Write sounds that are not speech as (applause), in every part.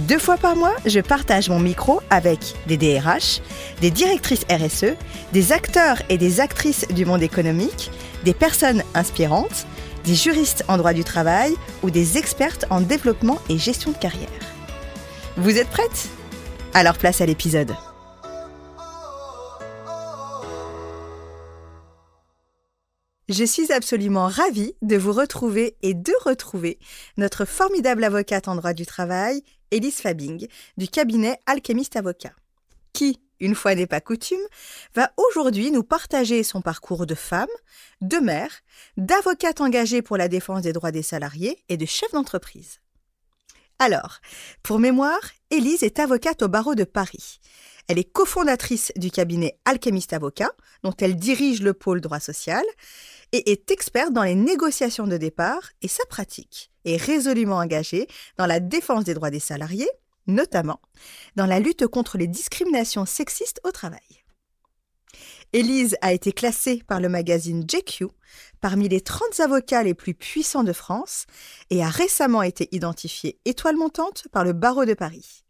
Deux fois par mois, je partage mon micro avec des DRH, des directrices RSE, des acteurs et des actrices du monde économique, des personnes inspirantes, des juristes en droit du travail ou des expertes en développement et gestion de carrière. Vous êtes prêtes? Alors place à l'épisode. Je suis absolument ravie de vous retrouver et de retrouver notre formidable avocate en droit du travail, Elise Fabing, du cabinet Alchemist Avocat, qui, une fois n'est pas coutume, va aujourd'hui nous partager son parcours de femme, de mère, d'avocate engagée pour la défense des droits des salariés et de chef d'entreprise. Alors, pour mémoire, Élise est avocate au barreau de Paris. Elle est cofondatrice du cabinet Alchemist Avocat, dont elle dirige le pôle droit social, et est experte dans les négociations de départ et sa pratique est résolument engagée dans la défense des droits des salariés, notamment dans la lutte contre les discriminations sexistes au travail. Élise a été classée par le magazine JQ parmi les 30 avocats les plus puissants de France et a récemment été identifiée étoile montante par le barreau de Paris.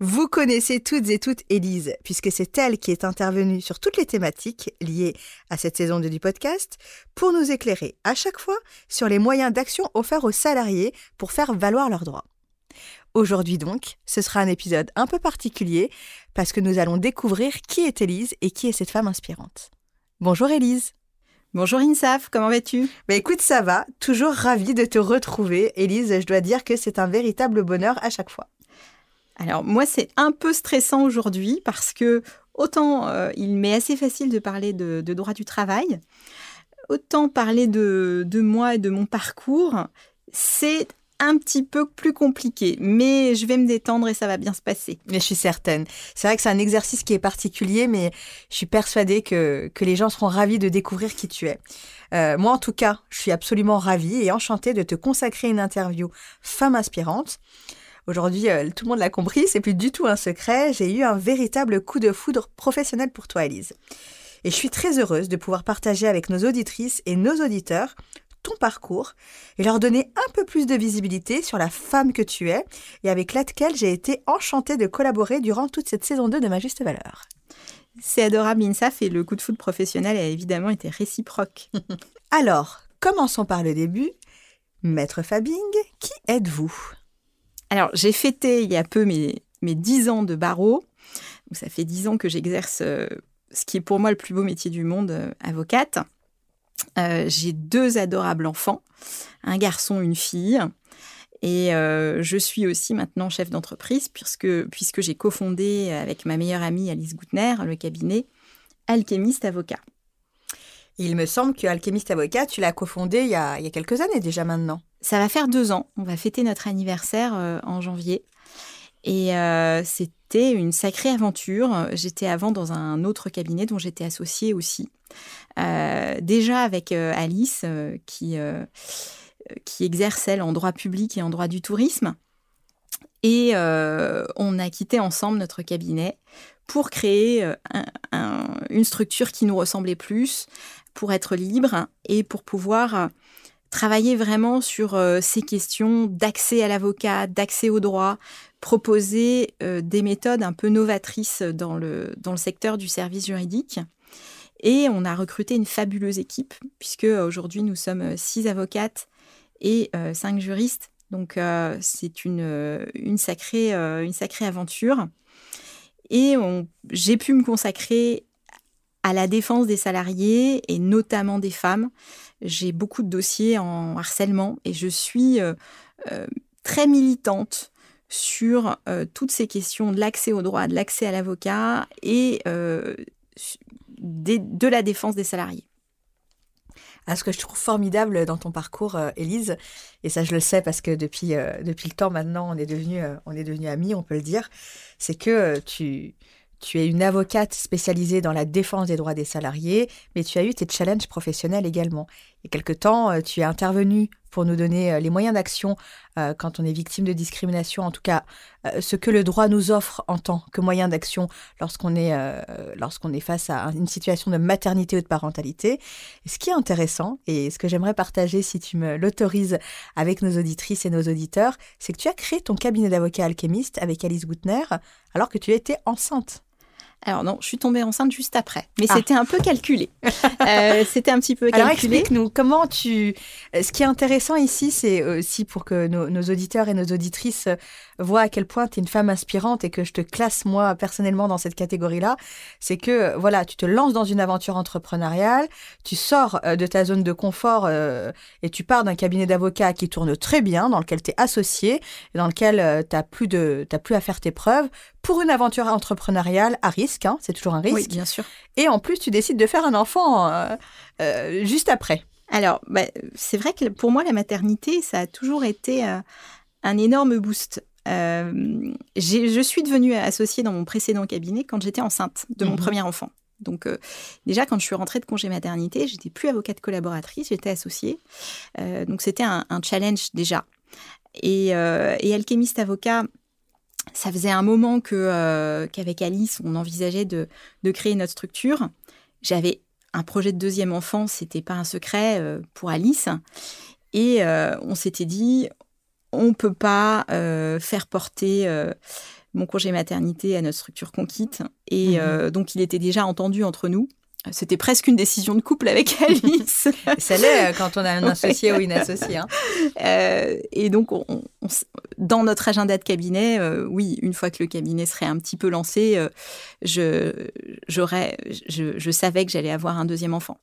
Vous connaissez toutes et toutes Élise, puisque c'est elle qui est intervenue sur toutes les thématiques liées à cette saison de du podcast pour nous éclairer à chaque fois sur les moyens d'action offerts aux salariés pour faire valoir leurs droits. Aujourd'hui donc, ce sera un épisode un peu particulier parce que nous allons découvrir qui est Élise et qui est cette femme inspirante. Bonjour Élise. Bonjour Insaf, comment vas-tu? Bah écoute, ça va, toujours ravie de te retrouver. Élise, je dois dire que c'est un véritable bonheur à chaque fois. Alors moi, c'est un peu stressant aujourd'hui parce que autant euh, il m'est assez facile de parler de, droit du travail, autant parler de, moi et de mon parcours, c'est un petit peu plus compliqué, mais je vais me détendre et ça va bien se passer. Mais je suis certaine. C'est vrai que c'est un exercice qui est particulier, mais je suis persuadée que, que les gens seront ravis de découvrir qui tu es. Euh, moi, en tout cas, je suis absolument ravie et enchantée de te consacrer une interview femme inspirante. Aujourd'hui, euh, tout le monde l'a compris, c'est plus du tout un secret. J'ai eu un véritable coup de foudre professionnel pour toi, Elise. Et je suis très heureuse de pouvoir partager avec nos auditrices et nos auditeurs ton parcours et leur donner un peu plus de visibilité sur la femme que tu es et avec laquelle j'ai été enchantée de collaborer durant toute cette saison 2 de Ma Juste Valeur. C'est adorable, Insaf, et le coup de foudre professionnel a évidemment été réciproque. (laughs) Alors, commençons par le début. Maître Fabing, qui êtes-vous? Alors, j'ai fêté il y a peu mes, mes 10 ans de barreau. Ça fait 10 ans que j'exerce euh, ce qui est pour moi le plus beau métier du monde, euh, avocate. Euh, j'ai deux adorables enfants, un garçon, une fille. Et je suis aussi maintenant chef d'entreprise puisque, puisque j'ai cofondé avec ma meilleure amie Alice Goutner le cabinet Alchemist Avocat. Il me semble que Alchemist Avocat, tu l'as cofondé il y, a, il y a quelques années déjà maintenant. Ça va faire deux ans. On va fêter notre anniversaire euh, en janvier. Et euh, c'était une sacrée aventure. J'étais avant dans un autre cabinet dont j'étais associée aussi. Euh, déjà avec Alice, qui, qui exerce, elle, en droit public et en droit du tourisme. Et on a quitté ensemble notre cabinet pour créer une structure qui nous ressemblait plus, pour être libre et pour pouvoir travailler vraiment sur ces questions d'accès à l'avocat, d'accès au droit, proposer des méthodes un peu novatrices dans le, secteur du service juridique. Et on a recruté une fabuleuse équipe, puisque aujourd'hui nous sommes six avocates et cinq juristes. Donc c'est une sacrée aventure. Et j'ai pu me consacrer à la défense des salariés et notamment des femmes. J'ai beaucoup de dossiers en harcèlement et je suis euh, euh, très militante sur euh, toutes ces questions de l'accès au droit, de l'accès à l'avocat et de la défense des salariés. Ah, ce que je trouve formidable dans ton parcours, Élise, et ça je le sais parce que depuis, depuis le temps maintenant, on est devenus on est devenu amis, on peut le dire, c'est que tu, tu es une avocate spécialisée dans la défense des droits des salariés, mais tu as eu tes challenges professionnels également. Il y a quelque temps, euh, tu es intervenu pour nous donner euh, les moyens d'action euh, quand on est victime de discrimination, en tout cas ce que le droit nous offre en tant que moyen d'action lorsqu'on est, est face à une situation de maternité ou de parentalité. ce qui est intéressant, et ce que j'aimerais partager si tu me l'autorises avec nos auditrices et nos auditeurs, c'est que tu as créé ton cabinet d'avocat alchimiste avec Alice Goutner alors que tu étais enceinte. Alors non, je suis tombée enceinte juste après, mais ah. c'était un peu calculé. (laughs) Euh, c'était un petit peu calculé. Alors explique-nous comment tu. Euh, ce qui est intéressant ici, c'est aussi pour que nos, auditeurs et nos auditrices voient à quel point tu es une femme inspirante et que je te classe moi personnellement dans cette catégorie-là, c'est que voilà, tu te lances dans une aventure entrepreneuriale, tu sors euh, de ta zone de confort et tu pars d'un cabinet d'avocats qui tourne très bien, dans lequel tu es associé, dans lequel tu n'as plus de, plus à faire tes preuves pour une aventure entrepreneuriale à risque, hein, c'est toujours un risque. Oui, bien sûr. Et en plus, tu décides de faire un enfant euh, euh, juste après. Alors, bah, c'est vrai que pour moi, la maternité, ça a toujours été euh, un énorme boost. je suis devenue associée dans mon précédent cabinet quand j'étais enceinte de mon mhm. premier enfant. Donc déjà, quand je suis rentrée de congé maternité, j'étais plus avocate collaboratrice, j'étais associée. donc c'était un, challenge déjà. Et, et alchimiste avocat, ça faisait un moment que euh, qu'avec Alice, on envisageait de, créer notre structure. J'avais un projet de deuxième enfant, c'était pas un secret euh, pour Alice. Et euh, on s'était dit, on peut pas faire porter mon congé maternité à notre structure qu'on quitte. Et mmh donc, il était déjà entendu entre nous. C'était presque une décision de couple avec (laughs) Alice. Ça l'est quand on a un associé ou une associée. Hein. Euh, et donc, dans notre agenda de cabinet, euh, oui, une fois que le cabinet serait un petit peu lancé, je, je savais que j'allais avoir un deuxième enfant.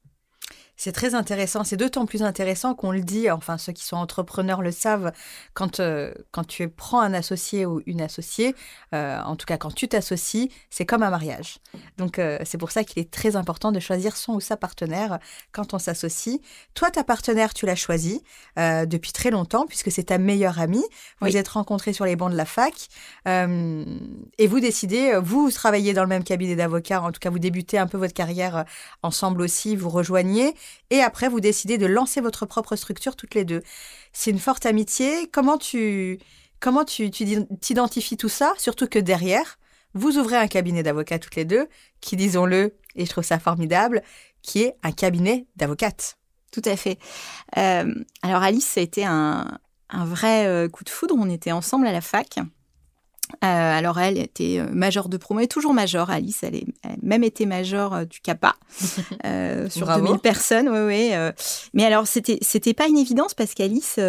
C'est très intéressant. C'est d'autant plus intéressant qu'on le dit, enfin ceux qui sont entrepreneurs le savent, quand, euh, quand tu prends un associé ou une associée, euh, en tout cas quand tu t'associes, c'est comme un mariage. Donc euh, c'est pour ça qu'il est très important de choisir son ou sa partenaire quand on s'associe. Toi, ta partenaire, tu l'as choisie depuis très longtemps puisque c'est ta meilleure amie. Vous êtes rencontrés sur les bancs de la fac et vous décidez, vous, vous travaillez dans le même cabinet d'avocats, en tout cas vous débutez un peu votre carrière ensemble aussi, vous rejoignez et après vous décidez de lancer votre propre structure toutes les deux. C'est une forte amitié. Comment tu comment tu t'identifies tout ça, surtout que derrière vous ouvrez un cabinet d'avocats toutes les deux, qui disons-le, et je trouve ça formidable, qui est un cabinet d'avocates. Tout à fait. Euh, alors Alice, ça a été un, un vrai euh, coup de foudre. On était ensemble à la fac. Euh, alors elle était euh, majeure de promo, elle est toujours majeure, Alice, elle, a même été majeure euh, du CAPA (laughs) sur 2000 personnes, oui, oui. mais alors c'était c'était pas une évidence parce qu'Alice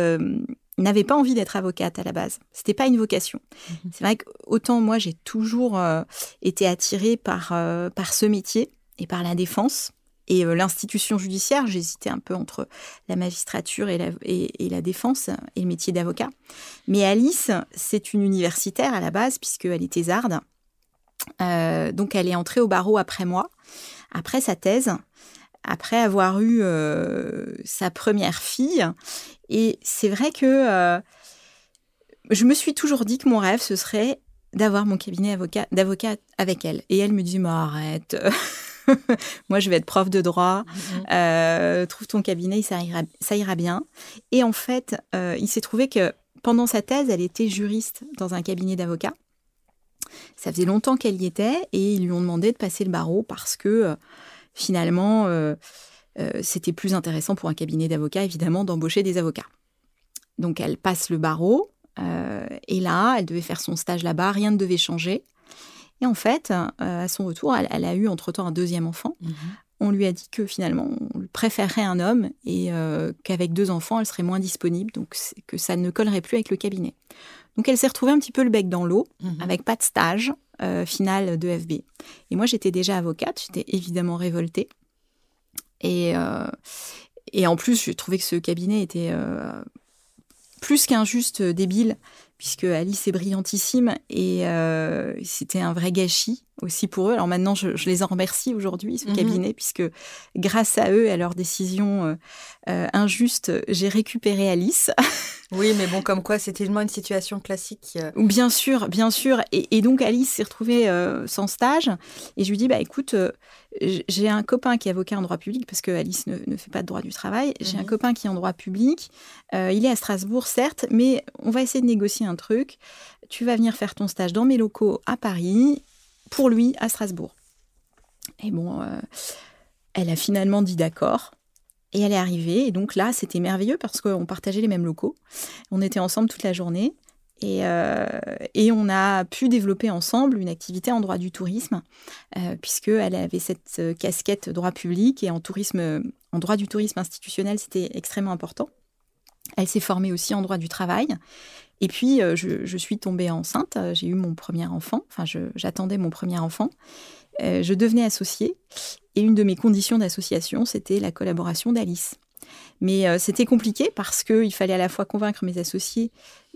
n'avait pas envie d'être avocate à la base, c'était pas une vocation. Mhm. C'est vrai qu'autant moi j'ai toujours été attirée par par ce métier et par la défense. Et euh, l'institution judiciaire, j'hésitais un peu entre la magistrature et la, défense et le métier d'avocat. Mais Alice, c'est une universitaire à la base, puisqu'elle est thésarde. Euh, donc elle est entrée au barreau après moi, après sa thèse, après avoir eu euh, sa première fille. Et c'est vrai que je me suis toujours dit que mon rêve, ce serait d'avoir mon cabinet d'avocat avec elle. Et elle me dit, mais arrête. (laughs) (laughs) Moi, je vais être prof de droit. Mhm. Euh, trouve ton cabinet, ça ira, ça ira bien. Et en fait, euh, il s'est trouvé que pendant sa thèse, elle était juriste dans un cabinet d'avocats. Ça faisait longtemps qu'elle y était et ils lui ont demandé de passer le barreau parce que euh, finalement, c'était plus intéressant pour un cabinet d'avocats, évidemment, d'embaucher des avocats. Donc elle passe le barreau, et là, elle devait faire son stage là-bas, rien ne devait changer. Et en fait, à son retour, elle, a eu entre-temps un deuxième enfant. Mhm. On lui a dit que finalement, on préférerait un homme et qu'avec deux enfants, elle serait moins disponible, donc que ça ne collerait plus avec le cabinet. Donc elle s'est retrouvée un petit peu le bec dans l'eau, mhm. avec pas de stage euh, final de FB. Et moi, j'étais déjà avocate, j'étais évidemment révoltée. Et, euh, et en plus, je trouvais que ce cabinet était euh, plus qu'injuste débile, puisque Alice est brillantissime et c'était un vrai gâchis aussi pour eux. Alors maintenant, je, les en remercie aujourd'hui, ce mhm. cabinet, puisque grâce à eux et à leurs décisions injustes, j'ai récupéré Alice. (laughs) Oui, mais bon, comme quoi, c'était tellement une situation classique. Euh. Bien sûr, bien sûr. Et, donc, Alice s'est retrouvée euh, sans stage. Et je lui dis, bah écoute, euh, j'ai un copain qui est avocat en droit public, parce que Alice ne, fait pas de droit du travail. J'ai un mhm. copain qui est en droit public. il est à Strasbourg, certes, mais on va essayer de négocier un truc. Tu vas venir faire ton stage dans mes locaux à Paris, pour lui, à Strasbourg. Et bon, elle a finalement dit d'accord. Et elle est arrivée. Et donc là, c'était merveilleux parce qu'on partageait les mêmes locaux. On était ensemble toute la journée. Et, euh, et, on a pu développer ensemble une activité en droit du tourisme, euh, puisqu'elle avait cette euh, casquette droit public et en, tourisme, en droit du tourisme institutionnel, c'était extrêmement important. Elle s'est formée aussi en droit du travail. Et puis, je, je suis tombée enceinte, j'ai eu mon premier enfant, enfin, j'attendais mon premier enfant. je devenais associée et une de mes conditions d'association, c'était la collaboration d'Alice. Mais euh, c'était compliqué parce qu'il fallait à la fois convaincre mes associés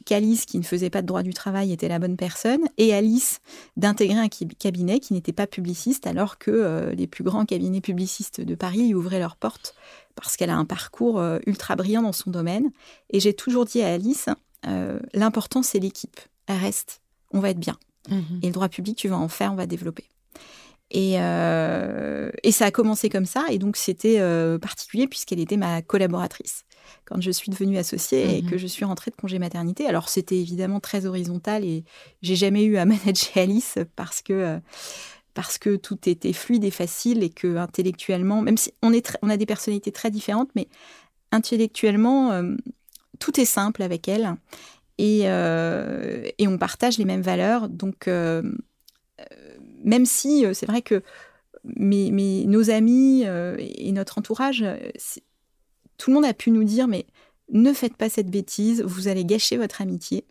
qu'Alice, qui ne faisait pas de droit du travail, était la bonne personne, et Alice d'intégrer un cabinet qui n'était pas publiciste, alors que euh, les plus grands cabinets publicistes de Paris y ouvraient leurs portes parce qu'elle a un parcours euh, ultra brillant dans son domaine. Et j'ai toujours dit à Alice, l'important c'est l'équipe. Elle reste, on va être bien. Mmh et le droit public, tu vas en faire, on va développer. Euh, et, ça a commencé comme ça, et donc c'était euh, particulier puisqu'elle était ma collaboratrice quand je suis devenue associée et mhm. que je suis rentrée de congé maternité. Alors c'était évidemment très horizontal et j'ai jamais eu à (laughs) manager Alice parce que euh, parce que tout était fluide et facile et que intellectuellement, même si on est on a des personnalités très différentes, mais intellectuellement tout est simple avec elle et, et on partage les mêmes valeurs, donc même si euh, c'est vrai que nos amis euh, et notre entourage, euh, tout le monde a pu nous dire, mais ne faites pas cette bêtise, vous allez gâcher votre amitié.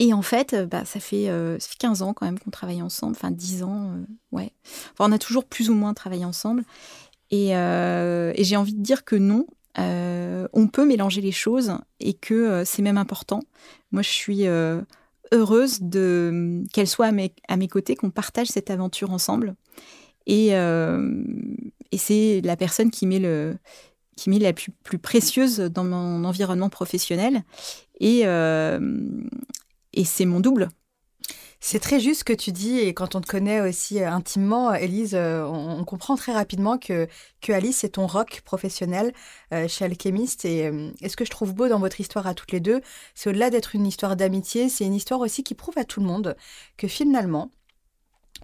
Et en fait, bah, ça, fait, 15 ans quand même qu'on travaille ensemble, enfin 10 ans, ouais. on a toujours plus ou moins travaillé ensemble. Et j'ai envie de dire que non, on peut mélanger les choses et que c'est même important. Moi, je suis heureuse de qu'elle soit à mes, côtés, qu'on partage cette aventure ensemble. Et, euh, c'est la personne qui m'est la plus, précieuse dans mon environnement professionnel. Euh, et c'est mon double. C'est très juste ce que tu dis et quand on te connaît aussi euh, intimement, Elise, euh, on, comprend très rapidement que, Alice est ton rock professionnel euh, chez Alchemist. Et, et, ce que je trouve beau dans votre histoire à toutes les deux, c'est au-delà d'être une histoire d'amitié, c'est une histoire aussi qui prouve à tout le monde que finalement,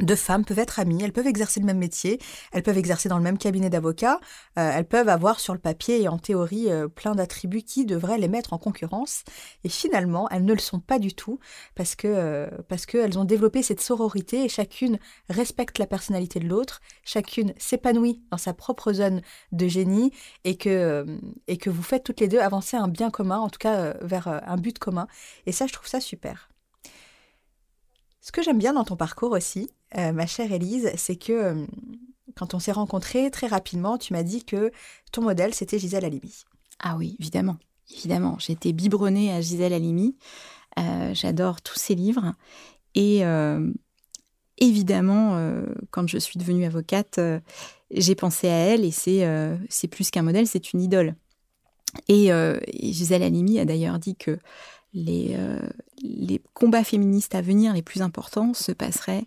deux femmes peuvent être amies, elles peuvent exercer le même métier, elles peuvent exercer dans le même cabinet d'avocats, euh, elles peuvent avoir sur le papier et en théorie euh, plein d'attributs qui devraient les mettre en concurrence. Et finalement, elles ne le sont pas du tout parce que euh, parce qu'elles ont développé cette sororité et chacune respecte la personnalité de l'autre, chacune s'épanouit dans sa propre zone de génie et que et que vous faites toutes les deux avancer un bien commun, en tout cas vers un but commun. Et ça, je trouve ça super. Ce que j'aime bien dans ton parcours aussi, euh, ma chère Élise, c'est que euh, quand on s'est rencontrés, très rapidement, tu m'as dit que ton modèle, c'était Gisèle Halimi. Ah oui, évidemment. Évidemment. Été biberonnée à Gisèle Halimi. Euh, j'adore tous ses livres. Et évidemment, quand je suis devenue avocate, j'ai pensé à elle et c'est plus qu'un modèle, c'est une idole. Et, et Gisèle Halimi a d'ailleurs dit que les, euh, les combats féministes à venir les plus importants se passeraient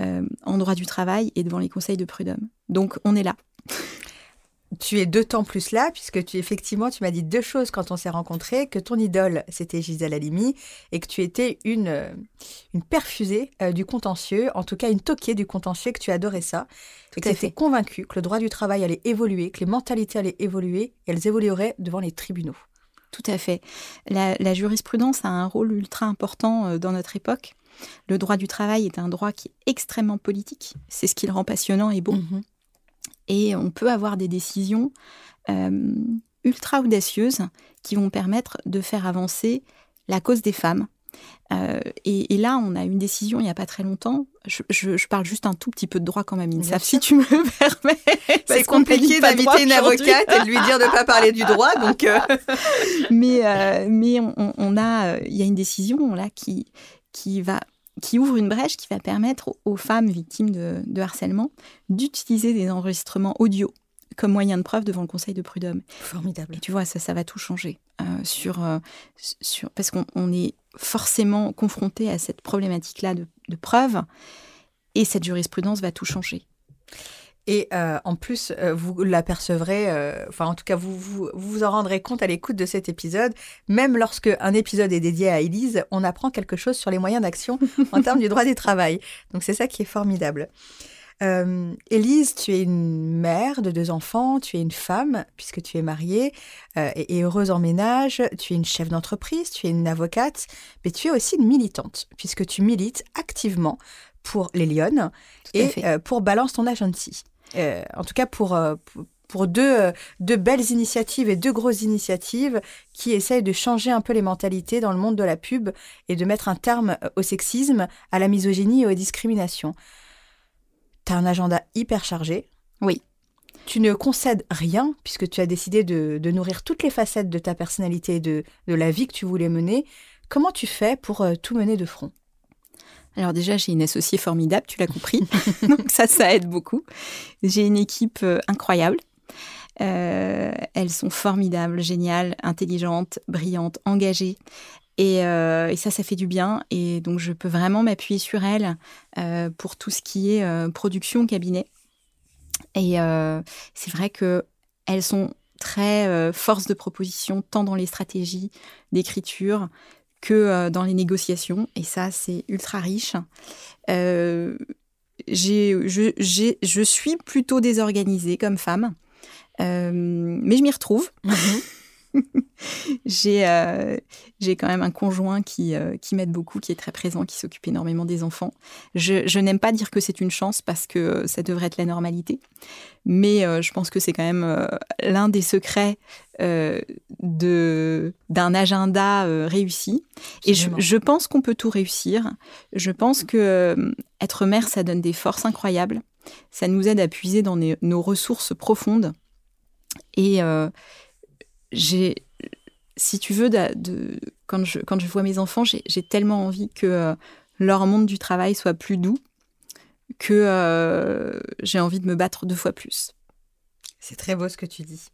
euh, en droit du travail et devant les conseils de prud'homme. Donc on est là. (laughs) tu es temps plus là, puisque tu effectivement, tu m'as dit deux choses quand on s'est rencontrés, que ton idole, c'était Gisèle Halimi, et que tu étais une, euh, une perfusée euh, du contentieux, en tout cas une toquée du contentieux, que tu adorais ça, et que tu étais convaincue que le droit du travail allait évoluer, que les mentalités allaient évoluer, et elles évolueraient devant les tribunaux. Tout à fait. La, jurisprudence a un rôle ultra important euh, dans notre époque. Le droit du travail est un droit qui est extrêmement politique. C'est ce qui le rend passionnant et beau. Mhm. Et on peut avoir des décisions euh, ultra audacieuses qui vont permettre de faire avancer la cause des femmes. Euh, et, là, on a une décision il n'y a pas très longtemps. Je, parle juste un tout petit peu de droit quand même, Insaf, si tu me (laughs) permets. C'est compliqué d'inviter une avocate et de lui dire de ne pas parler du droit. Donc euh. (laughs) mais mais on, a, il y a une décision là qui, qui va qui ouvre une brèche qui va permettre aux femmes victimes de, harcèlement d'utiliser des enregistrements audio comme moyen de preuve devant le Conseil de prud'homme. Formidable. Et tu vois, ça, ça va tout changer. Euh, sur, euh, sur, parce qu'on est forcément confronté à cette problématique-là de, de preuve, et cette jurisprudence va tout changer. Et euh, en plus, euh, vous l'apercevrez, euh, enfin en tout cas, vous, vous, vous en rendrez compte à l'écoute de cet épisode. Même lorsque un épisode est dédié à Élise, on apprend quelque chose sur les moyens d'action en termes du droit du travail. Donc c'est ça qui est formidable. Élise, tu es une mère de deux enfants, tu es une femme puisque tu es mariée et, heureuse en ménage, tu es une chef d'entreprise, tu es une avocate, mais tu es aussi une militante puisque tu milites activement pour les Lyonnes et pour Balance ton agency. Euh, en tout cas pour, euh, pour deux, euh, deux, belles initiatives et deux grosses initiatives qui essayent de changer un peu les mentalités dans le monde de la pub et de mettre un terme au sexisme, à la misogynie et aux discriminations. Tu as un agenda hyper chargé. Oui. Tu ne concèdes rien puisque tu as décidé de, de nourrir toutes les facettes de ta personnalité et de, de la vie que tu voulais mener. Comment tu fais pour tout mener de front? Alors déjà, j'ai une associée formidable, tu l'as compris. (laughs) Donc ça, ça aide beaucoup. J'ai une équipe euh, incroyable. Euh, elles sont formidables, géniales, intelligentes, brillantes, engagées. Euh, et, ça, ça fait du bien. Et donc, je peux vraiment m'appuyer sur elles pour tout ce qui est production cabinet. Et c'est vrai que elles sont très force de proposition, tant dans les stratégies d'écriture que euh, dans les négociations. Et ça, c'est ultra riche. Euh, je, suis plutôt désorganisée comme femme, euh, mais je m'y retrouve. Mhm. (laughs) j'ai euh, quand même un conjoint qui, euh, qui m'aide beaucoup, qui est très présent, qui s'occupe énormément des enfants. Je, je n'aime pas dire que c'est une chance parce que ça devrait être la normalité, mais euh, je pense que c'est quand même l'un des secrets de d'un agenda réussi. Et je, je pense qu'on peut tout réussir. Je pense que être mère, ça donne des forces incroyables. Ça nous aide à puiser dans nos ressources profondes. Et, j'ai, si tu veux, de, quand, je, quand je vois mes enfants, j'ai tellement envie que euh, leur monde du travail soit plus doux que euh, j'ai envie de me battre deux fois plus. C'est très beau ce que tu dis.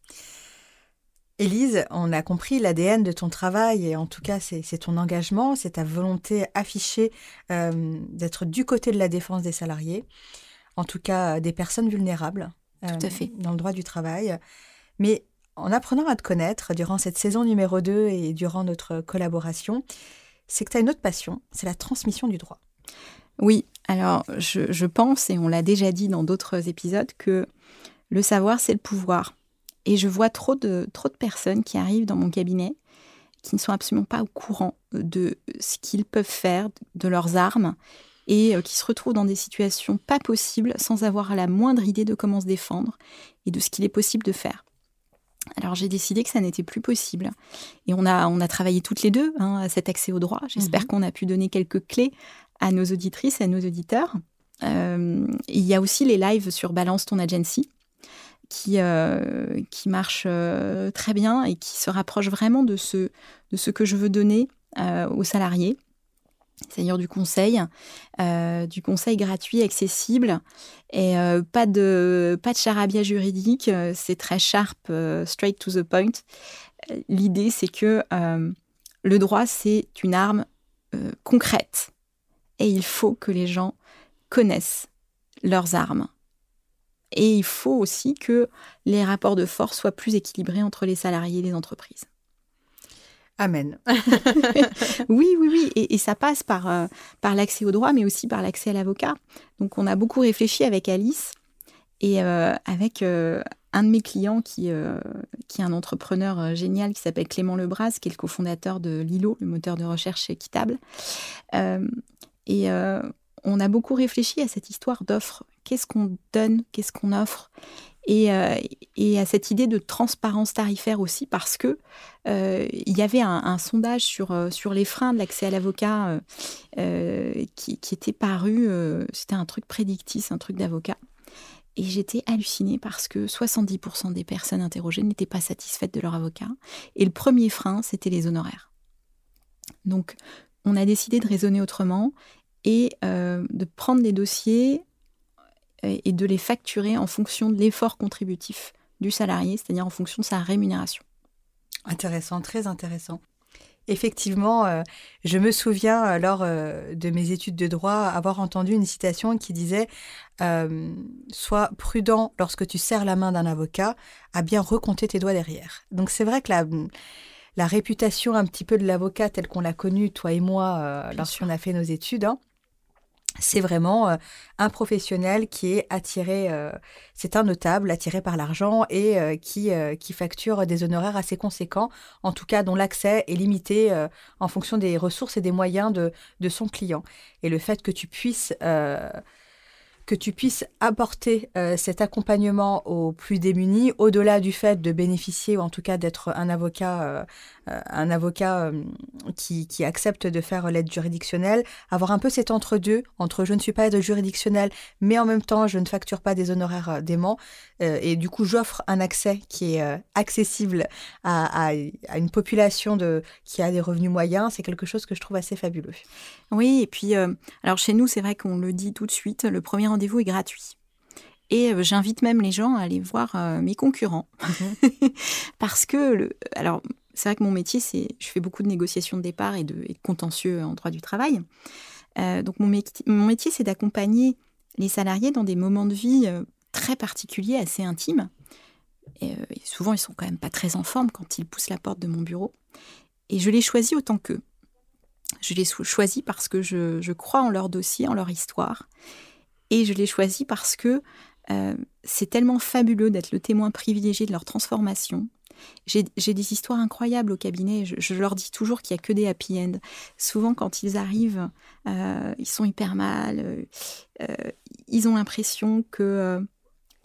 Élise, on a compris l'ADN de ton travail et en tout cas c'est ton engagement, c'est ta volonté affichée euh, d'être du côté de la défense des salariés, en tout cas des personnes vulnérables tout à fait. dans le droit du travail. Mais en apprenant à te connaître durant cette saison numéro 2 et durant notre collaboration, c'est que tu as une autre passion, c'est la transmission du droit. Oui, alors je, pense, et on l'a déjà dit dans d'autres épisodes, que le savoir, c'est le pouvoir. Et je vois trop de, trop de personnes qui arrivent dans mon cabinet qui ne sont absolument pas au courant de ce qu'ils peuvent faire, de leurs armes, et euh, qui se retrouvent dans des situations pas possibles sans avoir la moindre idée de comment se défendre et de ce qu'il est possible de faire. Alors j'ai décidé que ça n'était plus possible. Et on a, on a travaillé toutes les deux hein, à cet accès au droit. J'espère mhm. qu'on a pu donner quelques clés à nos auditrices à nos auditeurs. Euh, il y a aussi les lives sur Balance ton agency qui, euh, qui marchent euh, très bien et qui se rapprochent vraiment de ce, de ce que je veux donner aux salariés c'est-à-dire du conseil, euh, du conseil gratuit, accessible, et euh, pas de pas charabia juridique. Euh, c'est très sharp, straight to the point. L'idée, c'est que le droit, c'est une arme concrète, et il faut que les gens connaissent leurs armes Et il faut aussi que les rapports de force soient plus équilibrés entre les salariés et les entreprises. Amen. (laughs) oui, oui, oui. Et, ça passe par, euh, par l'accès au droit, mais aussi par l'accès à l'avocat. Donc, on a beaucoup réfléchi avec Alice et euh, avec euh, un de mes clients qui, qui est un entrepreneur génial qui s'appelle Clément Lebras, qui est le cofondateur de Lilo, le moteur de recherche équitable. et on a beaucoup réfléchi à cette histoire d'offre. Qu'est-ce qu'on donne? Qu'est-ce qu'on offre? Euh, et, à cette idée de transparence tarifaire aussi, parce que euh, il y avait un, sondage sur, euh, sur les freins de l'accès à l'avocat qui, était paru, c'était un truc prédictif, un truc d'avocat. Et j'étais hallucinée parce que 70% des personnes interrogées n'étaient pas satisfaites de leur avocat. Et le premier frein, c'était les honoraires. Donc, on a décidé de raisonner autrement et de prendre des dossiers et de les facturer en fonction de l'effort contributif du salarié, c'est-à-dire en fonction de sa rémunération. Intéressant, très intéressant. Effectivement, euh, je me souviens euh, lors euh, de mes études de droit avoir entendu une citation qui disait Sois prudent lorsque tu serres la main d'un avocat à bien recompter tes doigts derrière. Donc c'est vrai que la, la réputation un petit peu de l'avocat telle qu'on l'a connue, toi et moi, lorsqu'on a fait nos études, hein, c'est vraiment euh, un professionnel qui est attiré, euh, c'est un notable attiré par l'argent et euh, qui, qui facture des honoraires assez conséquents, en tout cas dont l'accès est limité en fonction des ressources et des moyens de, de, son client. Et le fait que tu puisses que tu puisses apporter cet accompagnement aux plus démunis, au-delà du fait de bénéficier ou en tout cas d'être un avocat, un avocat qui, qui, accepte de faire l'aide juridictionnelle, avoir un peu cet entre-deux entre je ne suis pas aide juridictionnelle, mais en même temps je ne facture pas des honoraires dément, et du coup j'offre un accès qui est accessible à, à, à, une population de, qui a des revenus moyens, c'est quelque chose que je trouve assez fabuleux. Oui, et puis alors chez nous c'est vrai qu'on le dit tout de suite, le premier rendez-vous est gratuit. Et euh, j'invite même les gens à aller voir euh, mes concurrents. Mhm. (laughs) Parce que, le, alors, c'est vrai que mon métier, c'est, je fais beaucoup de négociations de départ et de, contentieux en droit du travail. Euh, donc, mon, métier, c'est d'accompagner les salariés dans des moments de vie très particuliers, assez intimes. Et, souvent, ils sont quand même pas très en forme quand ils poussent la porte de mon bureau. Et je les choisis autant qu'eux. Je les choisis parce que je, crois en leur dossier, en leur histoire. Et je l'ai choisi parce que euh, c'est tellement fabuleux d'être le témoin privilégié de leur transformation. J'ai des histoires incroyables au cabinet. Je, leur dis toujours qu'il n'y a que des happy end. Souvent, quand ils arrivent, euh, ils sont hyper mal. Euh, ils ont l'impression que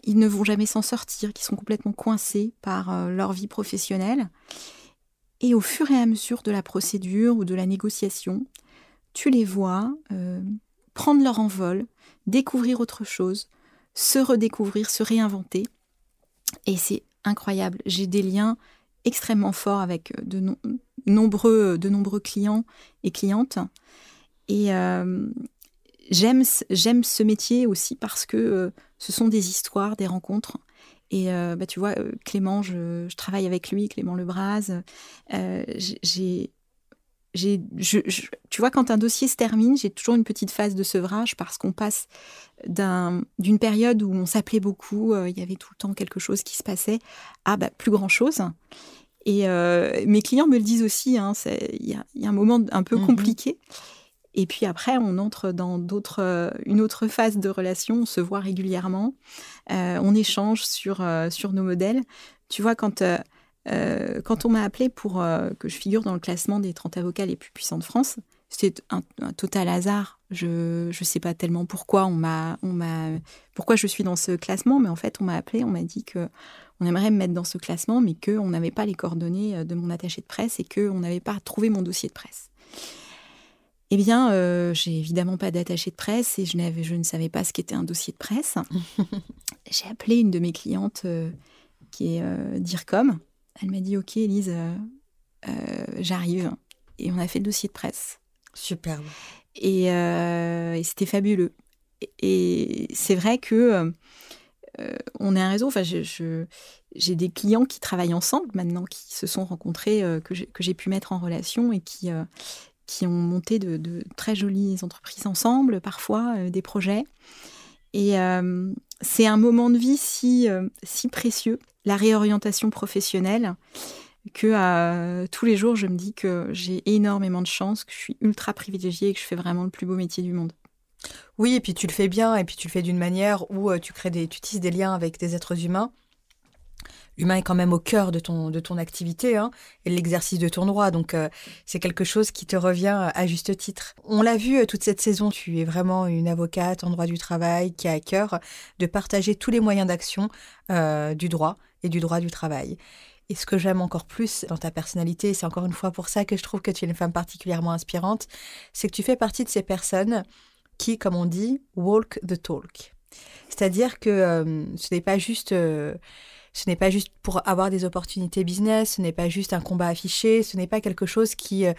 ils ne vont jamais s'en sortir, qu'ils sont complètement coincés par leur vie professionnelle. Et au fur et à mesure de la procédure ou de la négociation, tu les vois prendre leur envol, découvrir autre chose, se redécouvrir, se réinventer. Et c'est incroyable. J'ai des liens extrêmement forts avec euh, de, nombreux, euh, de nombreux clients et clientes. Et euh, j'aime, ce métier aussi parce que ce sont des histoires, des rencontres. Et bah, tu vois, Clément, je, je, travaille avec lui, Clément Lebras. j'ai tu vois, quand un dossier se termine, j'ai toujours une petite phase de sevrage parce qu'on passe d'une période où on s'appelait beaucoup, euh, il y avait tout le temps quelque chose qui se passait, à bah, plus grand chose. Et euh, mes clients me le disent aussi, hein, il y, a un moment un peu mmh compliqué. Et puis après, on entre dans d'autres, euh, une autre phase de relation, on se voit régulièrement, on échange sur, sur nos modèles. Tu vois, quand euh, quand on m'a appelé pour euh, que je figure dans le classement des 30 avocats les plus puissants de France, c'était un, total hasard. Je ne sais pas tellement pourquoi on m'a, on m'a, pourquoi je suis dans ce classement, mais en fait, on m'a appelé, on m'a dit que on aimerait me mettre dans ce classement, mais qu'on n'avait pas les coordonnées euh, de mon attaché de presse et qu'on n'avait pas trouvé mon dossier de presse. Eh bien, j'ai évidemment pas d'attaché de presse et je, je ne savais pas ce qu'était un dossier de presse. (laughs) j'ai appelé une de mes clientes qui est DIRCOM, elle m'a dit Ok, Elise, euh, euh, j'arrive. Et on a fait le dossier de presse. Superbe. Et, euh, c'était fabuleux. Et, c'est vrai que on est un réseau. Enfin, j'ai des clients qui travaillent ensemble maintenant, qui se sont rencontrés, que j'ai pu mettre en relation et qui, qui ont monté de, de, très jolies entreprises ensemble, parfois des projets. Et c'est un moment de vie si, si précieux, la réorientation professionnelle, que tous les jours, je me dis que j'ai énormément de chance, que je suis ultra privilégiée et que je fais vraiment le plus beau métier du monde. Oui, et puis tu le fais bien, et puis tu le fais d'une manière où tu crées des, tu tisses des liens avec des êtres humains l'humain est quand même au cœur de ton, de ton activité hein, et l'exercice de ton droit. Donc, euh, c'est quelque chose qui te revient à juste titre. On l'a vu euh, toute cette saison, tu es vraiment une avocate en droit du travail qui a à cœur de partager tous les moyens d'action euh, du droit et du droit du travail. Et ce que j'aime encore plus dans ta personnalité, c'est encore une fois pour ça que je trouve que tu es une femme particulièrement inspirante, c'est que tu fais partie de ces personnes qui, comme on dit, walk the talk. C'est-à-dire que ce n'est pas juste ce n'est pas juste pour avoir des opportunités business, ce n'est pas juste un combat affiché, ce n'est pas quelque chose qui euh,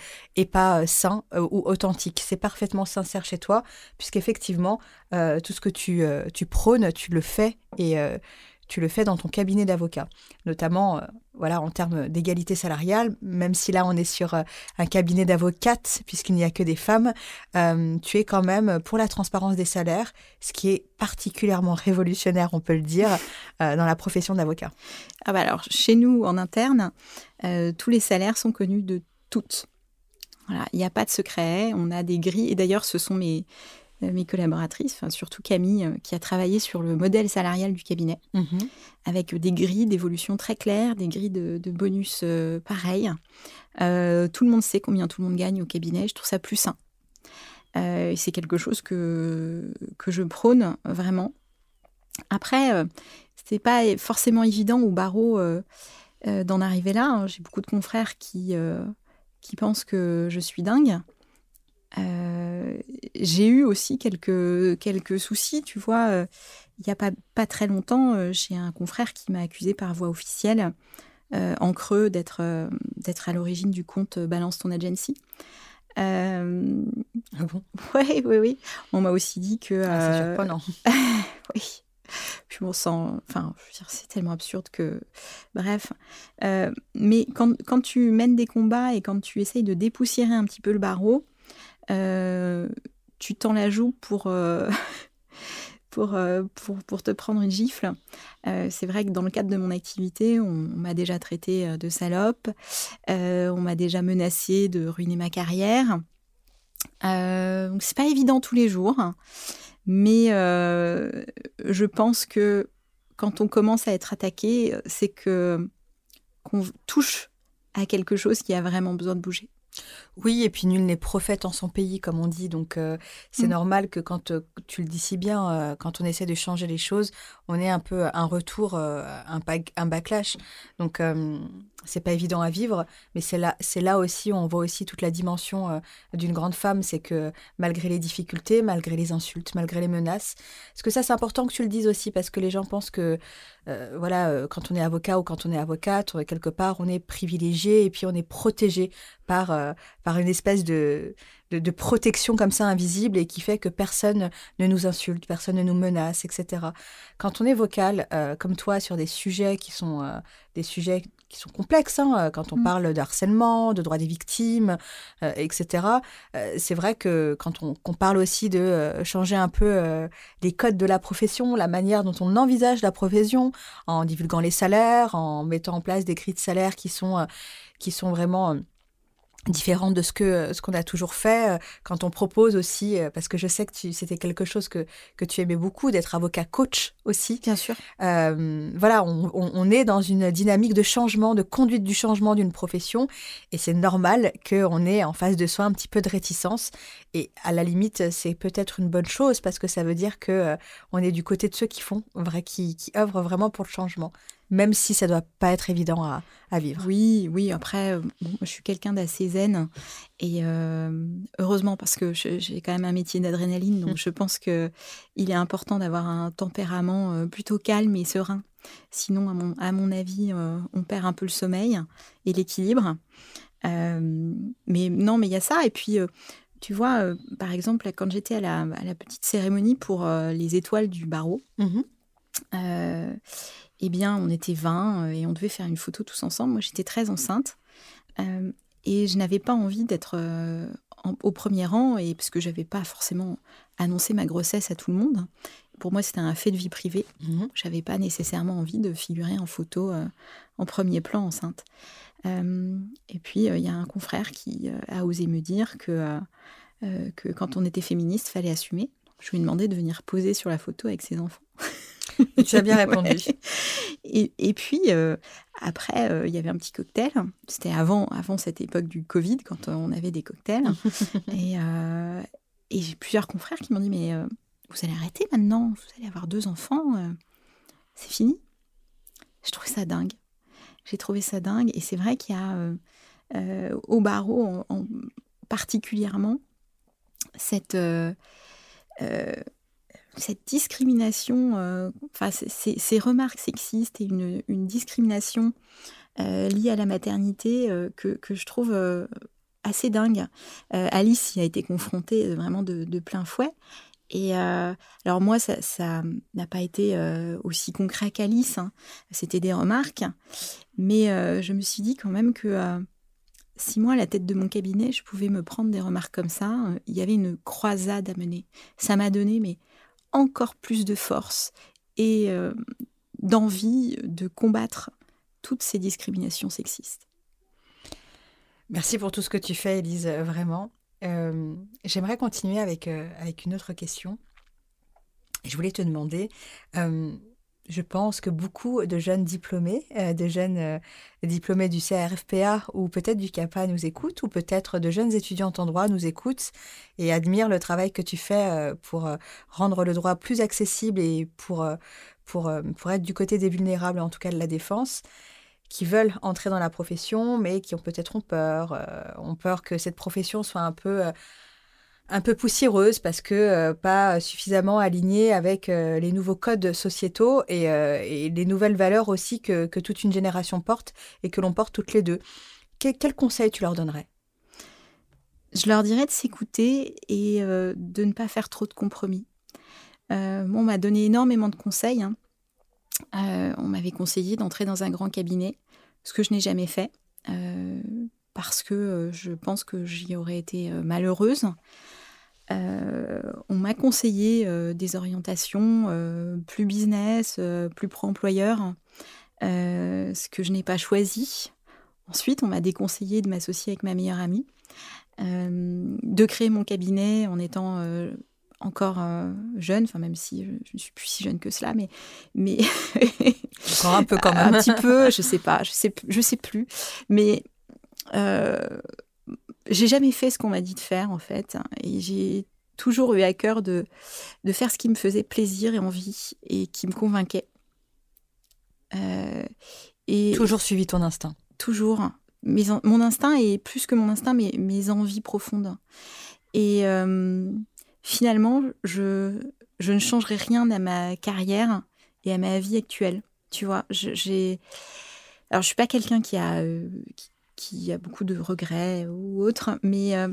pas euh, sain euh, ou authentique. C'est parfaitement sincère chez toi, puisqu'effectivement, tout ce que tu, tu prônes, tu le fais et tu le fais dans ton cabinet d'avocat, notamment voilà en termes d'égalité salariale, même si là on est sur un cabinet d'avocates puisqu'il n'y a que des femmes, tu es quand même pour la transparence des salaires, ce qui est particulièrement révolutionnaire, on peut le dire, dans la profession d'avocat. Ah bah alors chez nous en interne, tous les salaires sont connus de toutes. Voilà, il n'y a pas de secret, on a des grilles, et d'ailleurs ce sont mes, euh, mes collaboratrices, enfin, surtout Camille, euh, qui a travaillé sur le modèle salarial du cabinet, mhm. avec des grilles d'évolution très claires, des grilles de, bonus euh, pareilles. tout le monde sait combien tout le monde gagne au cabinet. Je trouve ça plus sain. c'est quelque chose que, que je prône vraiment. Après, ce c'est pas forcément évident au barreau d'en arriver là. Hein. J'ai beaucoup de confrères qui, qui pensent que je suis dingue. Euh, j'ai eu aussi quelques, quelques soucis, tu vois. Euh, il n'y a pas, pas très longtemps, euh, j'ai un confrère qui m'a accusé par voie officielle, en creux, d'être d'être à l'origine du compte Balance ton agency. ah bon? (laughs) Oui, oui, oui. On m'a aussi dit que. Ah, c'est surprenant. (laughs) oui. Puis on sent. Enfin, c'est tellement absurde que. Bref. mais quand, quand, tu mènes des combats et quand tu essayes de dépoussiérer un petit peu le barreau, tu tends la joue pour, euh, (laughs) euh, pour, pour, te prendre une gifle. c'est vrai que dans le cadre de mon activité, on, m'a déjà traité de salope, on m'a déjà menacé de ruiner ma carrière. donc c'est pas évident tous les jours, mais je pense que quand on commence à être attaqué, c'est que qu'on touche à quelque chose qui a vraiment besoin de bouger. Oui, et puis nul n'est prophète en son pays, comme on dit. Donc euh, c'est mm. normal que quand euh, tu le dis si bien, euh, quand on essaie de changer les choses, on ait un peu un retour, un, un, backlash. Donc c'est pas évident à vivre, mais c'est là, c'est là aussi où on voit aussi toute la dimension d'une grande femme, c'est que malgré les difficultés, malgré les insultes, malgré les menaces, parce que ça c'est important que tu le dises aussi? Parce que les gens pensent que voilà, quand on est avocat ou quand on est avocate, quelque part on est privilégié et puis on est protégé par par une espèce de, de, protection comme ça invisible et qui fait que personne ne nous insulte, personne ne nous menace, etc. Quand on est vocal, euh, comme toi, sur des sujets qui sont euh, des sujets qui sont complexes, hein, euh, quand on mm. parle de harcèlement, de droits des victimes, etc., c'est vrai que quand on, parle aussi de changer un peu les codes de la profession, la manière dont on envisage la profession, en divulguant les salaires, en mettant en place des cris de salaire qui sont, qui sont vraiment différente de ce que ce qu'on a toujours fait euh, quand on propose aussi euh, parce que je sais que c'était quelque chose que, que tu aimais beaucoup d'être avocat coach aussi. Bien sûr. Euh, voilà on, on, est dans une dynamique de changement de conduite du changement d'une profession et c'est normal qu'on ait en face de soi un petit peu de réticence. Et à la limite c'est peut-être une bonne chose parce que ça veut dire que on est du côté de ceux qui font vrai qui, qui œuvrent vraiment pour le changement même si ça doit pas être évident à, vivre. Oui, oui. Après, euh, je suis quelqu'un d'assez zen et euh, heureusement parce que j'ai quand même un métier d'adrénaline, donc (laughs) je pense que il est important d'avoir un tempérament euh, plutôt calme et serein. Sinon, à mon, à mon avis, on perd un peu le sommeil et l'équilibre. mais non, mais il y a ça. Et puis, tu vois, par exemple, quand j'étais à la, à la, petite cérémonie pour les étoiles du barreau, mm-hmm eh bien, on était 20 euh, et on devait faire une photo tous ensemble. Moi, j'étais très enceinte euh, et je n'avais pas envie d'être euh, au premier rang et parce que j'avais pas forcément annoncé ma grossesse à tout le monde. pour moi, c'était un fait de vie privée. Mhm. J'avais pas nécessairement envie de figurer en photo euh, en premier plan enceinte. Et puis, il y a un confrère qui a osé me dire que, que quand on était féministe, fallait assumer. Je lui ai demandé de venir poser sur la photo avec ses enfants. (laughs) Tu as bien (laughs) répondu. Ouais. Et, et puis, euh, après, euh, il y avait un petit cocktail. C'était avant, avant cette époque du Covid, quand euh, on avait des cocktails. (laughs) et euh, et j'ai plusieurs confrères qui m'ont dit, mais vous allez arrêter maintenant, vous allez avoir deux enfants, c'est fini. Je trouvais ça dingue. J'ai trouvé ça dingue. Et c'est vrai qu'il y a au barreau en, en- particulièrement cette, euh, cette discrimination, euh, ces remarques sexistes et une, discrimination euh, liée à la maternité euh, que, je trouve assez dingue. Alice y a été confrontée vraiment de, plein fouet. Et alors moi, ça n'a pas été aussi concret qu'Alice. hein. C'était des remarques. Mais je me suis dit quand même que si moi, à la tête de mon cabinet, je pouvais me prendre des remarques comme ça, il y avait une croisade à mener. Ça m'a donné mais encore plus de force et euh, d'envie de combattre toutes ces discriminations sexistes. Merci pour tout ce que tu fais, Elise, euh, vraiment. Euh, J'aimerais continuer avec, une autre question. Je voulais te demander, je pense que beaucoup de jeunes diplômés, euh, de jeunes euh, diplômés du CRFPA ou peut-être du CAPA nous écoutent, ou peut-être de jeunes étudiantes en droit nous écoutent et admirent le travail que tu fais euh, pour rendre le droit plus accessible et pour, pour, pour être du côté des vulnérables, en tout cas de la défense qui veulent entrer dans la profession, mais qui ont peut-être ont peur, ont peur que cette profession soit un peu, un peu poussiéreuse parce que euh, pas suffisamment alignée avec euh, les nouveaux codes sociétaux et, euh, les nouvelles valeurs aussi que, toute une génération porte et que l'on porte toutes les deux. Que- quel conseil tu leur donnerais? Je leur dirais de s'écouter et de ne pas faire trop de compromis. On m'a donné énormément de conseils. hein. On m'avait conseillé d'entrer dans un grand cabinet, ce que je n'ai jamais fait, parce que je pense que j'y aurais été malheureuse. Euh, on m'a conseillé euh, des orientations euh, plus business, plus pro-employeur, ce que je n'ai pas choisi. Ensuite, on m'a déconseillé de m'associer avec ma meilleure amie, de créer mon cabinet en étant encore jeune, enfin même si je, ne suis plus si jeune que cela, mais, mais (laughs) Encore un peu quand même. (laughs) un petit peu, je sais pas, je sais, je sais plus, mais j'ai jamais fait ce qu'on m'a dit de faire en fait, et j'ai toujours eu à cœur de, de faire ce qui me faisait plaisir et envie et qui me convainquait. Euh, et Toujours suivi ton instinct. toujours. Mes mon instinct est plus que mon instinct, mais mes envies profondes. Et euh, finalement, je, je ne changerai rien à ma carrière et à ma vie actuelle. Tu vois, j'ai. Alors, je suis pas quelqu'un qui a euh, qui, qui a beaucoup de regrets ou autre, mais euh,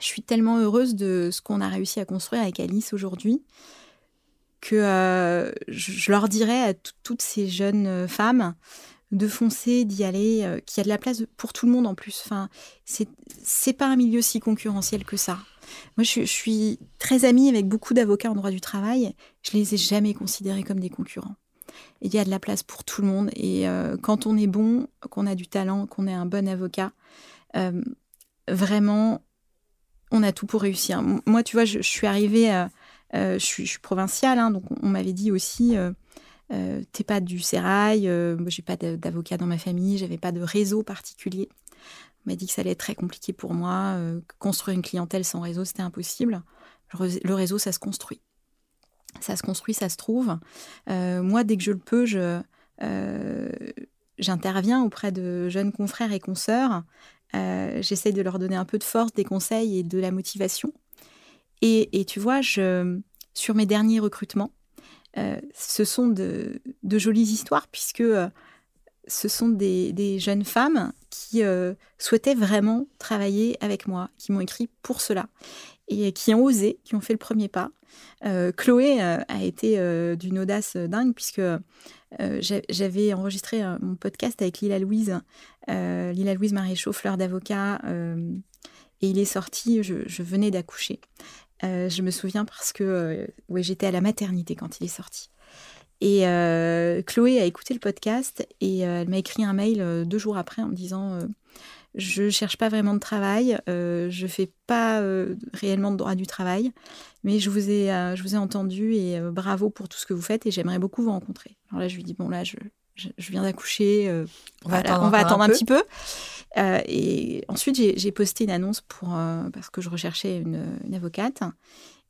je suis tellement heureuse de ce qu'on a réussi à construire avec Alice aujourd'hui que euh, je, leur dirais à tout- toutes ces jeunes euh, femmes de foncer, d'y aller, qu'il y a de la place pour tout le monde en plus. Enfin, c'est pas un milieu si concurrentiel que ça. Moi, je, je suis très amie avec beaucoup d'avocats en droit du travail. Je les ai jamais considérés comme des concurrents. Il y a de la place pour tout le monde. Et euh, quand on est bon, qu'on a du talent, qu'on est un bon avocat, euh, vraiment, on a tout pour réussir. Moi, tu vois, je, suis arrivée, euh, euh, je, suis, provinciale, hein, donc on, m'avait dit aussi, t'es pas du sérail, j'ai pas d'avocat dans ma famille, j'avais pas de réseau particulier. On m'a dit que ça allait être très compliqué pour moi, construire une clientèle sans réseau, c'était impossible. Le réseau, ça se construit. Ça se construit, ça se trouve. Euh, moi, dès que je le peux, euh, j'interviens auprès de jeunes confrères et consoeurs. Euh, J'essaye de leur donner un peu de force, des conseils et de la motivation. Et, et tu vois, je, sur mes derniers recrutements, ce sont de, de jolies histoires puisque ce sont des, jeunes femmes qui souhaitaient vraiment travailler avec moi, qui m'ont écrit pour cela et qui ont osé, qui ont fait le premier pas. Euh, Chloé euh, a été euh, d'une audace dingue puisque j'a- j'avais enregistré mon podcast avec Lila Louise, Lila Louise Maréchaux, fleur d'avocat, et il est sorti, je, je venais d'accoucher. je me souviens parce que ouais, j'étais à la maternité quand il est sorti. Et Chloé a écouté le podcast et elle m'a écrit un mail deux jours après en me disant je cherche pas vraiment de travail, euh, je fais pas euh, réellement de droit du travail, mais je vous ai, euh, je vous ai entendu et euh, bravo pour tout ce que vous faites et j'aimerais beaucoup vous rencontrer. Alors là, je lui dis bon là, je, je, viens d'accoucher, on va attendre, on va attendre un, petit peu. et ensuite, j'ai posté une annonce pour parce que je recherchais une, une avocate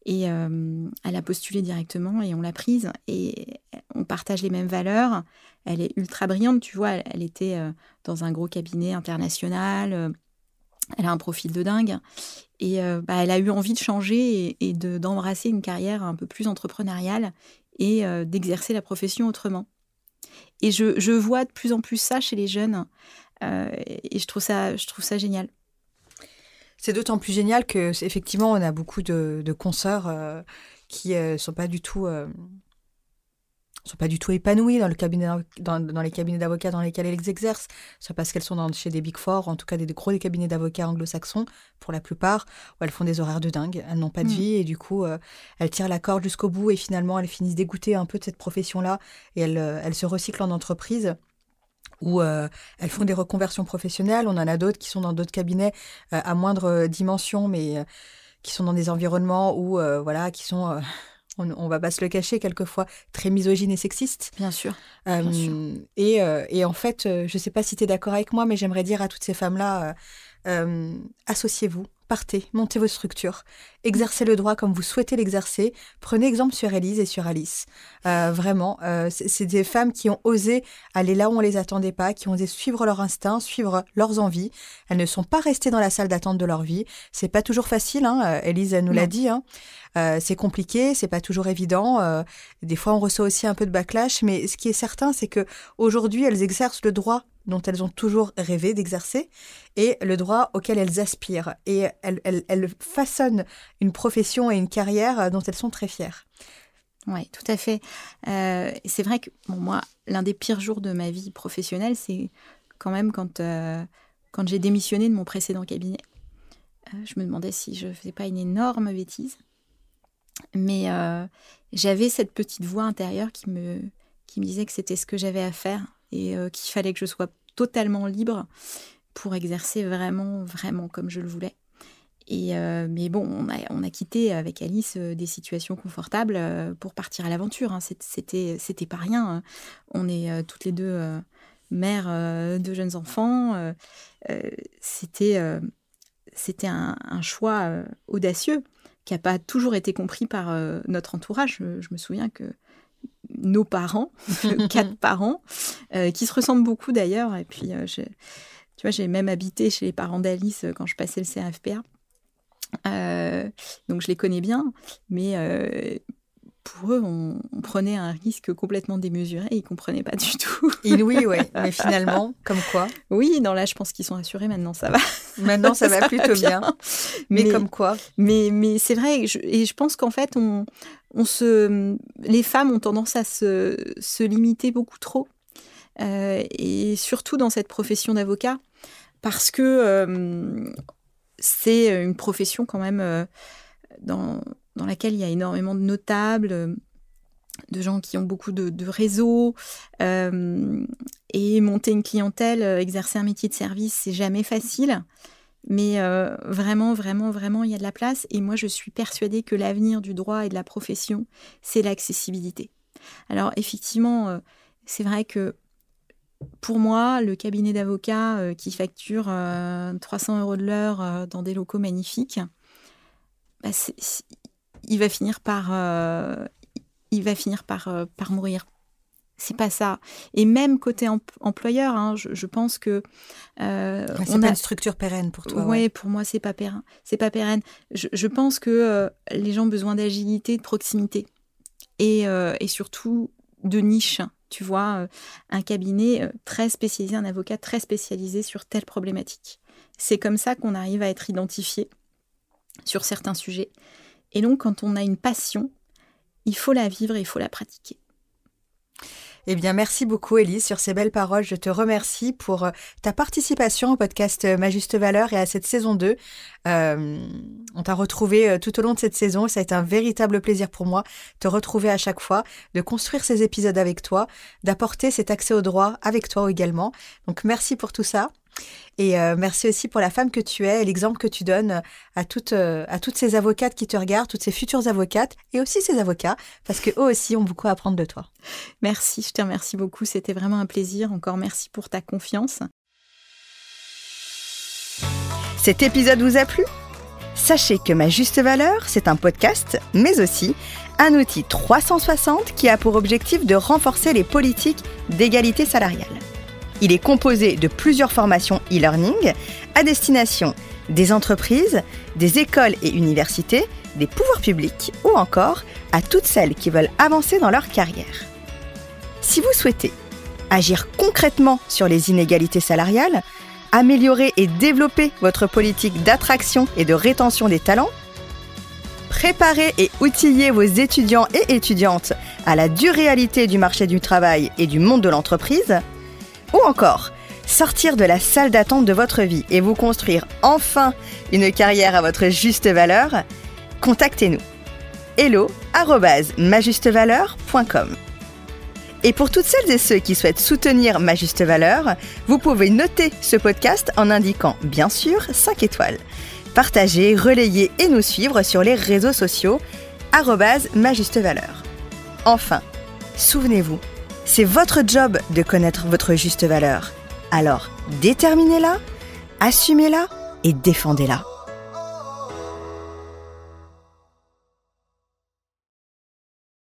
et elle a postulé directement et on l'a prise et on partage les mêmes valeurs. Elle est ultra brillante, tu vois. Elle, était dans un gros cabinet international. elle a un profil de dingue. Et bah, elle a eu envie de changer et, d'embrasser une carrière un peu plus entrepreneuriale et d'exercer la profession autrement. Et je, je, vois de plus en plus ça chez les jeunes. et je trouve ça, je trouve ça génial. C'est d'autant plus génial que effectivement on a beaucoup de, de consoeurs euh, qui ne euh, sont pas du tout euh, sont pas du tout épanouies dans le cabinet dans, dans les cabinets d'avocats dans lesquels elles exercent, soit parce qu'elles sont dans, chez des big four, en tout cas des, gros des cabinets d'avocats anglo-saxons pour la plupart, où elles font des horaires de dingue, elles n'ont pas de mm. vie et du coup elles tirent la corde jusqu'au bout et finalement elles finissent dégoûtées un peu de cette profession là et elles, elles se recyclent en entreprise où euh, elles font des reconversions professionnelles. On en a d'autres qui sont dans d'autres cabinets euh, à moindre euh, dimension, mais qui sont dans des environnements où, voilà, qui sont, (laughs) on, on, va pas se le cacher, quelquefois très misogynes et sexistes. Bien sûr. Et, et, en fait, je sais pas si tu es d'accord avec moi, mais j'aimerais dire à toutes ces femmes-là, associez-vous partez, montez vos structures, exercez le droit comme vous souhaitez l'exercer. Prenez exemple sur Elise et sur Alice. Euh, vraiment, euh, c'est des femmes qui ont osé aller là où on les attendait pas, qui ont osé suivre leur instinct, suivre leurs envies. Elles ne sont pas restées dans la salle d'attente de leur vie. C'est pas toujours facile. Hein. Euh, Elise nous l'a dit. Hein. c'est compliqué, c'est pas toujours évident. des fois, on reçoit aussi un peu de backlash, mais ce qui est certain, c'est que aujourd'hui, elles exercent le droit dont elles ont toujours rêvé d'exercer et le droit auquel elles aspirent. Et elles, façonnent une profession et une carrière dont elles sont très fières. Oui, tout à fait. Euh, c'est vrai que moi, l'un des pires jours de ma vie professionnelle, c'est quand même quand, euh, quand j'ai démissionné de mon précédent cabinet. Euh, je me demandais si je ne faisais pas une énorme bêtise. Mais j'avais cette petite voix intérieure qui me, qui me disait que c'était ce que j'avais à faire et euh, qu'il fallait que je sois totalement libre pour exercer vraiment, vraiment comme je le voulais. Et euh, mais bon, on a, quitté avec Alice euh, des situations confortables pour partir à l'aventure. Hein. C'était, c'était pas rien. Hein. On est toutes les deux mères de jeunes enfants. c'était, c'était un choix audacieux qui n'a pas toujours été compris par notre entourage. Je, me souviens que nos parents, (laughs) (laughs) quatre parents, euh, qui se ressemblent beaucoup d'ailleurs. Et puis, euh, tu vois, j'ai même habité chez les parents d'Alice euh, quand je passais le CFPA. donc je les connais bien, mais pour eux, on, prenait un risque complètement démesuré. Ils comprenaient pas du (laughs) tout. oui, oui. Mais finalement, comme quoi Oui, non, là, je pense qu'ils sont assurés. Maintenant, ça va. Maintenant, ça, (laughs) va plutôt bien. Mais, comme quoi Mais, mais c'est vrai. et je pense qu'en fait, on, on se, les femmes ont tendance à se, se limiter beaucoup trop. Euh, et surtout dans cette profession d'avocat, parce que euh, c'est une profession quand même euh, dans, dans laquelle il y a énormément de notables, de gens qui ont beaucoup de, réseaux. Euh, et monter une clientèle, euh, exercer un métier de service, c'est jamais facile. Mais euh, vraiment, vraiment, vraiment, il y a de la place. Et moi, je suis persuadée que l'avenir du droit et de la profession, c'est l'accessibilité. Alors, effectivement, c'est vrai que pour moi, le cabinet d'avocats qui facture 300 euros de l'heure dans des locaux magnifiques, bah, il va finir par, euh, il va finir par, euh, par mourir. C'est pas ça. Et même côté employeur, hein, je, pense que euh, pas a... une structure pérenne pour toi. Oui, pour moi c'est pas pérenne. C'est pas pérenne. Je, pense que les gens ont besoin d'agilité, de proximité et, et surtout de niche. Tu vois, un cabinet très spécialisé, un avocat très spécialisé sur telle problématique. C'est comme ça qu'on arrive à être identifié sur certains sujets et donc, quand on a une passion, il faut la vivre et il faut la pratiquer. Eh bien, merci beaucoup, Elise, sur ces belles paroles. Je te remercie pour euh, ta participation au podcast euh, Ma Juste Valeur et à cette saison 2. Euh, on t'a retrouvé tout au long de cette saison. Ça a été un véritable plaisir pour moi de te retrouver à chaque fois, de construire ces épisodes avec toi, d'apporter cet accès au droit avec toi également. Donc, merci pour tout ça. Et euh, merci aussi pour la femme que tu es et l'exemple que tu donnes à toutes, euh, à toutes ces avocates qui te regardent, toutes ces futures avocates et aussi ces avocats, parce qu'eux aussi ont beaucoup à apprendre de toi. Merci, je te remercie beaucoup. C'était vraiment un plaisir. Encore merci pour ta confiance. Cet épisode vous a plu? Sachez que Ma Juste Valeur, c'est un podcast, mais aussi un outil 360 qui a pour objectif de renforcer les politiques d'égalité salariale. Il est composé de plusieurs formations e-learning à destination des entreprises, des écoles et universités, des pouvoirs publics ou encore à toutes celles qui veulent avancer dans leur carrière. Si vous souhaitez agir concrètement sur les inégalités salariales, améliorer et développer votre politique d'attraction et de rétention des talents, préparer et outiller vos étudiants et étudiantes à la dure réalité du marché du travail et du monde de l'entreprise, ou encore, sortir de la salle d'attente de votre vie et vous construire enfin une carrière à votre juste valeur, contactez-nous. hello et pour toutes celles et ceux qui souhaitent soutenir Ma Juste Valeur, vous pouvez noter ce podcast en indiquant bien sûr 5 étoiles. Partagez, relayez et nous suivre sur les réseaux sociaux Ma Juste Valeur. Enfin, souvenez-vous, c'est votre job de connaître votre juste valeur. Alors, déterminez-la, assumez-la et défendez-la.